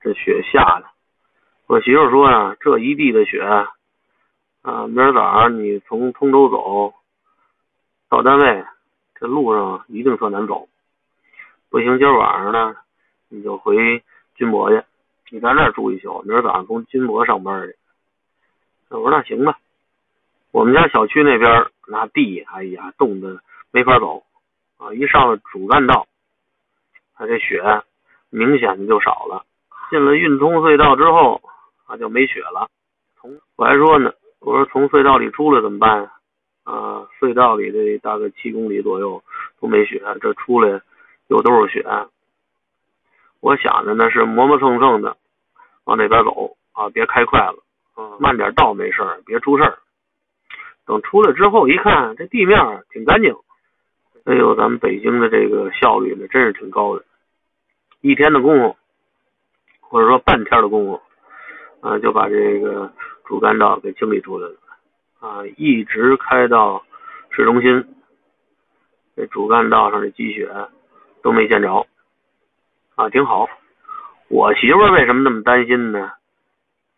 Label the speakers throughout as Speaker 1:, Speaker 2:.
Speaker 1: 这雪下的，我媳妇说呀，这一地的雪，啊，明儿早上你从通州走到单位，这路上一定特难走。不行，今儿晚上呢，你就回军博去，你在那儿住一宿，明儿早上从军博上班去。我说那行吧。我们家小区那边那地，哎呀，冻得没法走啊！一上了主干道，它这雪明显的就少了。进了运通隧道之后，啊，就没雪了。从我还说呢，我说从隧道里出来怎么办啊？啊隧道里这大概七公里左右都没雪，这出来又都是雪。我想着呢是磨磨蹭蹭的往那边走啊，别开快了，慢点到没事别出事儿。等出来之后一看，这地面挺干净。哎呦，咱们北京的这个效率呢，真是挺高的。一天的功夫，或者说半天的功夫，啊，就把这个主干道给清理出来了。啊，一直开到市中心，这主干道上的积雪都没见着。啊，挺好。我媳妇为什么那么担心呢？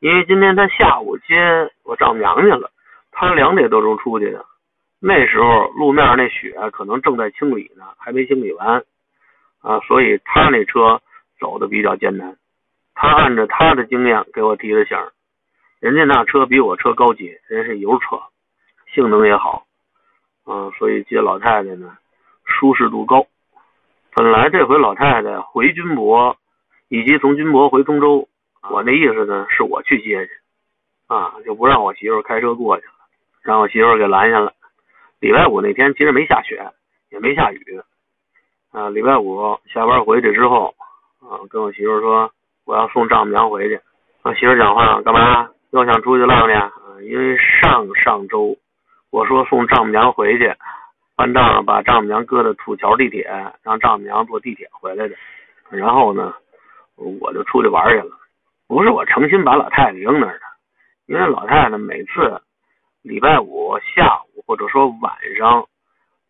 Speaker 1: 因为今天她下午接我丈母娘去了。她两点多钟出去的，那时候路面那雪可能正在清理呢，还没清理完啊，所以她那车走的比较艰难。他按照他的经验给我提的醒，人家那车比我车高级，人是油车，性能也好，啊，所以接老太太呢舒适度高。本来这回老太太回军博，以及从军博回通州，我那意思呢是我去接去，啊，就不让我媳妇开车过去了。让我媳妇给拦下了。礼拜五那天其实没下雪，也没下雨。啊，礼拜五下班回去之后，啊，跟我媳妇说我要送丈母娘回去。我媳妇讲话干嘛？又想出去浪去？因为上上周我说送丈母娘回去，办账把丈母娘搁在土桥地铁，让丈母娘坐地铁回来的。然后呢，我就出去玩去了。不是我诚心把老太太扔那儿的，因为老太太每次。礼拜五下午或者说晚上，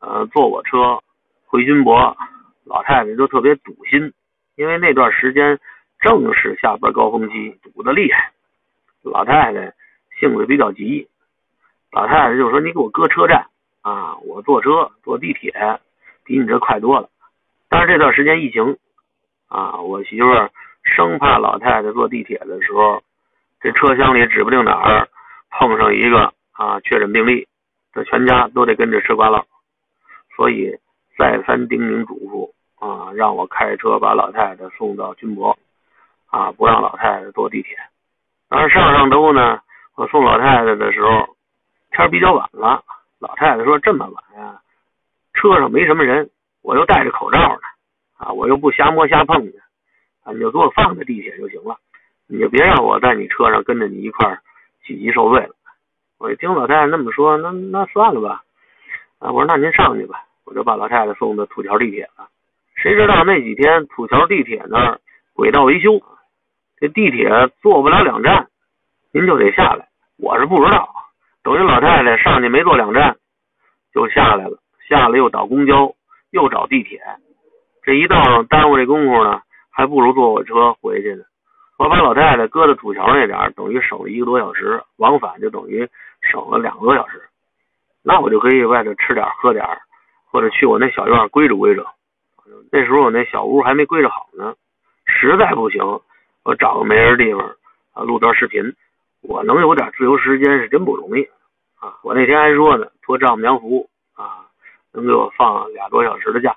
Speaker 1: 呃，坐我车回军博，老太太就特别堵心，因为那段时间正是下班高峰期，堵得厉害。老太太性子比较急，老太太就说：“你给我搁车站啊，我坐车坐地铁比你这快多了。”但是这段时间疫情啊，我媳妇生怕老太太坐地铁的时候，这车厢里指不定哪儿碰上一个。啊，确诊病例，这全家都得跟着吃瓜唠，所以再三叮咛嘱咐啊，让我开车把老太太送到军博，啊，不让老太太坐地铁。而上上周呢，我送老太太的时候，天比较晚了，老太太说这么晚呀，车上没什么人，我又戴着口罩呢，啊，我又不瞎摸瞎碰的，啊，你就给我放在地铁就行了，你就别让我在你车上跟着你一块喜极受罪了。我一听老太太那么说，那那算了吧，啊，我说那您上去吧，我就把老太太送到土桥地铁了。谁知道那几天土桥地铁那儿轨道维修，这地铁坐不了两站，您就得下来。我是不知道，等于老太太上去没坐两站就下来了，下来又倒公交，又找地铁，这一道耽误这功夫呢，还不如坐火车回去呢。我把老太太搁在土桥那点，等于省了一个多小时，往返就等于。省了两个多小时，那我就可以外头吃点喝点，或者去我那小院归着归着。那时候我那小屋还没归着好呢，实在不行，我找个没人地方啊录段视频。我能有点自由时间是真不容易啊！我那天还说呢，托丈母娘福啊，能给我放俩多小时的假，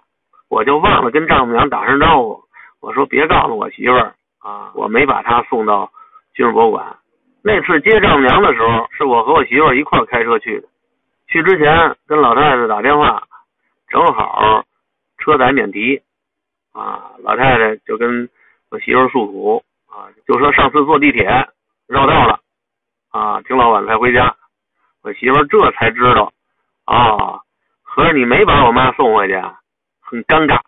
Speaker 1: 我就忘了跟丈母娘打声招呼。我说别告诉我媳妇儿啊，我没把她送到军事博物馆。那次接丈母娘的时候，是我和我媳妇儿一块开车去的。去之前跟老太太打电话，正好车载免提啊，老太太就跟我媳妇诉苦啊，就说上次坐地铁绕道了啊，挺老晚才回家。我媳妇这才知道啊，合着你没把我妈送回去，很尴尬。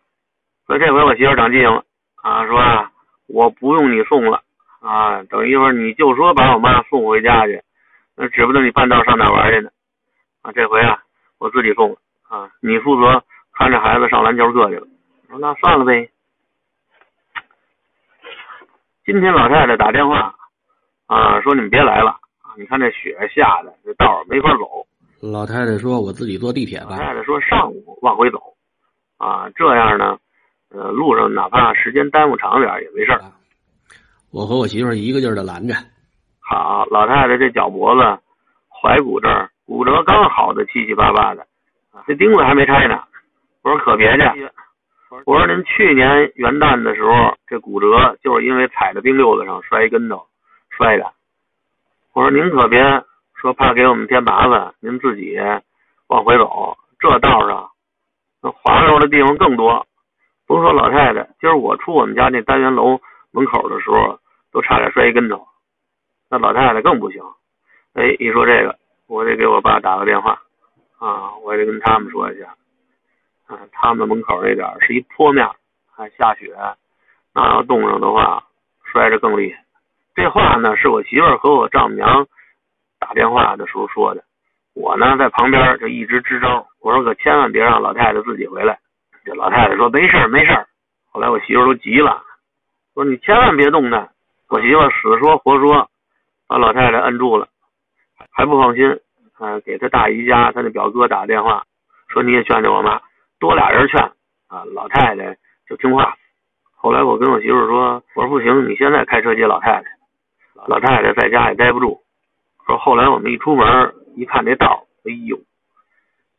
Speaker 1: 所以这回我媳妇长记性了啊，说啊我不用你送了。啊，等一会儿你就说把我妈送回家去，那指不定你半道上哪玩去呢。啊，这回啊，我自己送了啊，你负责看着孩子上篮球课去了。那算了呗。今天老太太打电话啊，说你们别来了啊！你看这雪下的，这道没法走。
Speaker 2: 老太太说：“我自己坐地铁吧。”
Speaker 1: 老太太说：“上午往回走啊，这样呢，呃，路上哪怕时间耽误长点也没事。”
Speaker 2: 我和我媳妇一个劲儿的拦着。
Speaker 1: 好，老太太这脚脖子、踝骨这儿骨折刚好的七七八八的，这钉子还没拆呢。我说可别去。我说您去年元旦的时候，这骨折就是因为踩在冰溜子上摔一跟头摔的。我说您可别说怕给我们添麻烦，您自己往回走，这道上那滑溜的地方更多。甭说老太太，今儿我出我们家那单元楼门口的时候，都差点摔一跟头。那老太太更不行。哎，一说这个，我得给我爸打个电话啊，我得跟他们说一下。啊，他们门口那点是一坡面，还下雪，那要冻上的话，摔着更厉害。这话呢，是我媳妇和我丈母娘打电话的时候说的。我呢，在旁边就一直支招，我说可千万别让老太太自己回来。这老太太说没事儿没事儿后来我媳妇都急了，说你千万别动她。我媳妇死说活说，把老太太摁住了，还不放心，嗯，给她大姨家她那表哥打电话，说你也劝劝我妈。多俩人劝啊，老太太就听话。后来我跟我媳妇说：“我说不行，你现在开车接老太太。老太太在家也待不住。”说后来我们一出门一看这道，哎呦，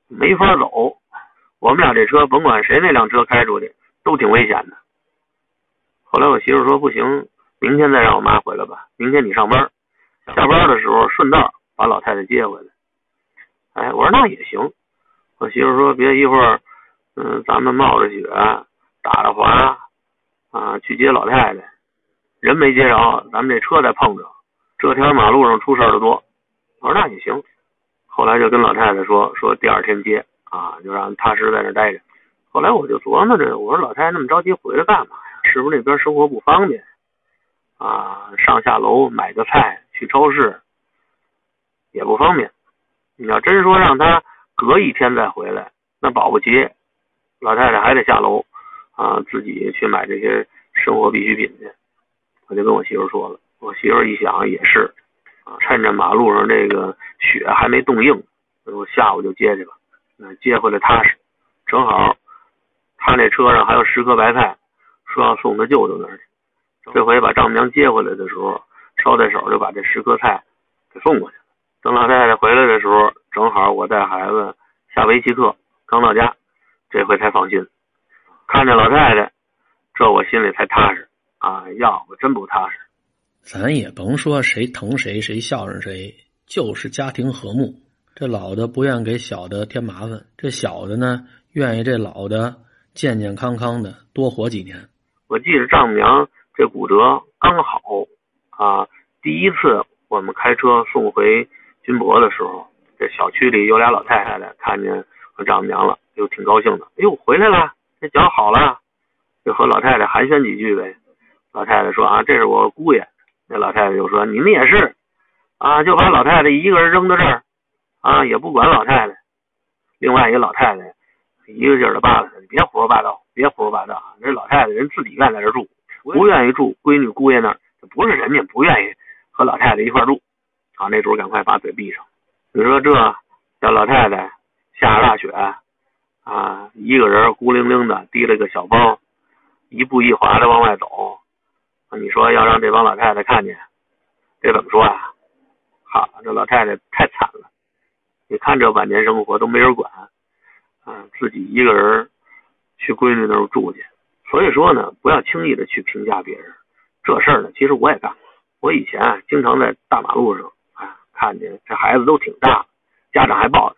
Speaker 1: 没法走。我们俩这车甭管谁那辆车开出去都挺危险的。后来我媳妇说：“不行，明天再让我妈回来吧。明天你上班，下班的时候顺道把老太太接回来。”哎，我说那也行。我媳妇说：“别一会儿。”嗯，咱们冒着雪，打着滑，啊，去接老太太，人没接着，咱们这车再碰着，这天马路上出事儿的多。我说那也行，后来就跟老太太说，说第二天接，啊，就让踏实在那待着。后来我就琢磨着，我说老太太那么着急回来干嘛呀？是不是那边生活不方便？啊，上下楼买个菜，去超市也不方便。你要真说让她隔一天再回来，那保不齐。老太太还得下楼啊，自己去买这些生活必需品去。我就跟我媳妇说了，我媳妇一想也是，啊，趁着马路上这个雪还没冻硬，我下午就接去了。那接回来踏实，正好他那车上还有十颗白菜，说要送他舅舅那儿去。这回把丈母娘接回来的时候，捎带手就把这十颗菜给送过去。等老太太回来的时候，正好我带孩子下围棋课，刚到家。这回才放心，看着老太太，这我心里才踏实啊！要不真不踏实。
Speaker 2: 咱也甭说谁疼谁，谁孝顺谁，就是家庭和睦。这老的不愿给小的添麻烦，这小的呢，愿意这老的健健康康的多活几年。
Speaker 1: 我记得丈母娘这骨折刚好啊，第一次我们开车送回军博的时候，这小区里有俩老太太看见我丈母娘了。就挺高兴的，哎呦，回来了，这脚好了，就和老太太寒暄几句呗。老太太说啊，这是我姑爷。那老太太就说，你们也是啊，就把老太太一个人扔到这儿啊，也不管老太太。另外一个老太太一个劲儿的扒拉他，别胡说八道，别胡说八道。这老太太人自己愿在这住，不愿意住闺女姑爷那儿，不是人家不愿意和老太太一块住啊。那主赶快把嘴闭上。你说这叫老太太下着大雪。啊，一个人孤零零的提了个小包，一步一滑的往外走。你说要让这帮老太太看见，这怎么说啊？好，这老太太太惨了。你看这晚年生活都没人管，啊，自己一个人去闺女那儿住去。所以说呢，不要轻易的去评价别人。这事儿呢，其实我也干过。我以前啊，经常在大马路上啊，看见这孩子都挺大，家长还抱着。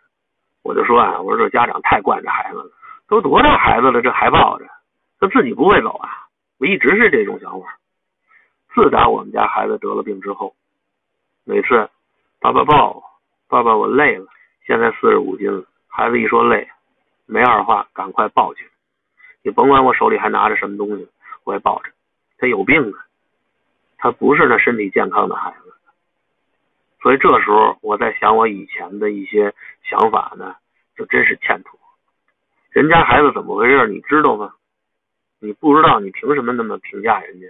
Speaker 1: 我就说啊，我说这家长太惯着孩子了，都多大孩子了，这还抱着，他自己不会走啊！我一直是这种想法。自打我们家孩子得了病之后，每次爸爸抱，爸爸我累了，现在四十五斤了，孩子一说累，没二话，赶快抱去。你甭管我手里还拿着什么东西，我也抱着。他有病啊，他不是那身体健康的孩子。所以这时候我在想，我以前的一些想法呢，就真是欠妥。人家孩子怎么回事，你知道吗？你不知道，你凭什么那么评价人家？